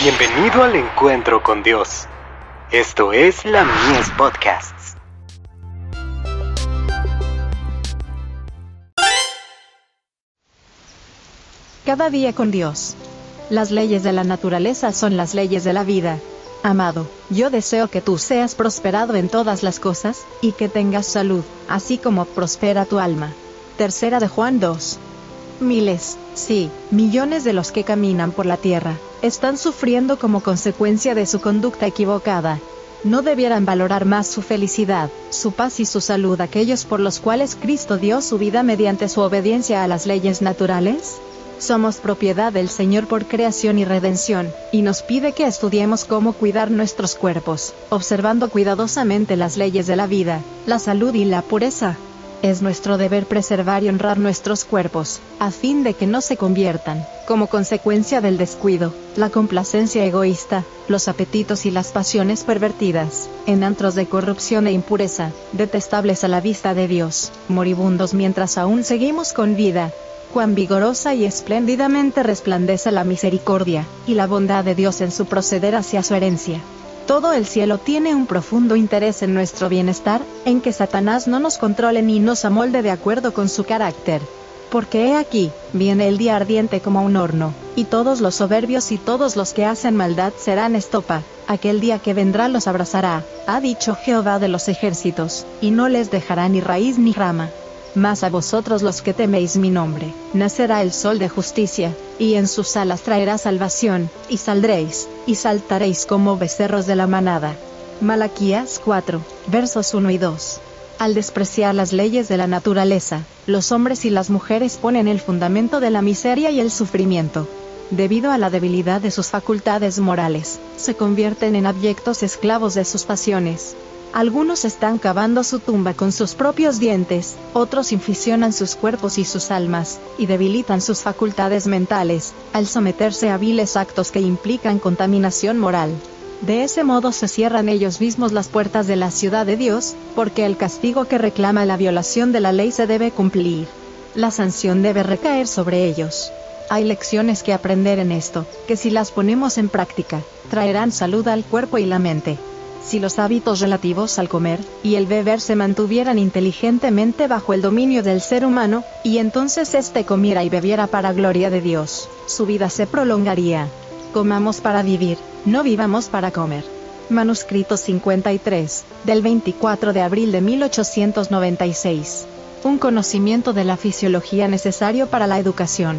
Bienvenido al encuentro con Dios. Esto es la Mies Podcasts. Cada día con Dios. Las leyes de la naturaleza son las leyes de la vida. Amado, yo deseo que tú seas prosperado en todas las cosas, y que tengas salud, así como prospera tu alma. Tercera de Juan 2. Miles, sí, millones de los que caminan por la tierra, están sufriendo como consecuencia de su conducta equivocada. ¿No debieran valorar más su felicidad, su paz y su salud aquellos por los cuales Cristo dio su vida mediante su obediencia a las leyes naturales? Somos propiedad del Señor por creación y redención, y nos pide que estudiemos cómo cuidar nuestros cuerpos, observando cuidadosamente las leyes de la vida, la salud y la pureza. Es nuestro deber preservar y honrar nuestros cuerpos, a fin de que no se conviertan, como consecuencia del descuido, la complacencia egoísta, los apetitos y las pasiones pervertidas, en antros de corrupción e impureza, detestables a la vista de Dios, moribundos mientras aún seguimos con vida. Cuán vigorosa y espléndidamente resplandece la misericordia, y la bondad de Dios en su proceder hacia su herencia. Todo el cielo tiene un profundo interés en nuestro bienestar, en que Satanás no nos controle ni nos amolde de acuerdo con su carácter. Porque he aquí, viene el día ardiente como un horno, y todos los soberbios y todos los que hacen maldad serán estopa, aquel día que vendrá los abrazará, ha dicho Jehová de los ejércitos, y no les dejará ni raíz ni rama. Mas a vosotros los que teméis mi nombre, nacerá el sol de justicia, y en sus alas traerá salvación, y saldréis, y saltaréis como becerros de la manada. Malaquías 4, versos 1 y 2. Al despreciar las leyes de la naturaleza, los hombres y las mujeres ponen el fundamento de la miseria y el sufrimiento. Debido a la debilidad de sus facultades morales, se convierten en abyectos esclavos de sus pasiones, algunos están cavando su tumba con sus propios dientes, otros inficionan sus cuerpos y sus almas, y debilitan sus facultades mentales, al someterse a viles actos que implican contaminación moral. De ese modo se cierran ellos mismos las puertas de la ciudad de Dios, porque el castigo que reclama la violación de la ley se debe cumplir. La sanción debe recaer sobre ellos. Hay lecciones que aprender en esto, que si las ponemos en práctica, traerán salud al cuerpo y la mente si los hábitos relativos al comer y el beber se mantuvieran inteligentemente bajo el dominio del ser humano, y entonces éste comiera y bebiera para gloria de Dios, su vida se prolongaría. Comamos para vivir, no vivamos para comer. Manuscrito 53, del 24 de abril de 1896. Un conocimiento de la fisiología necesario para la educación.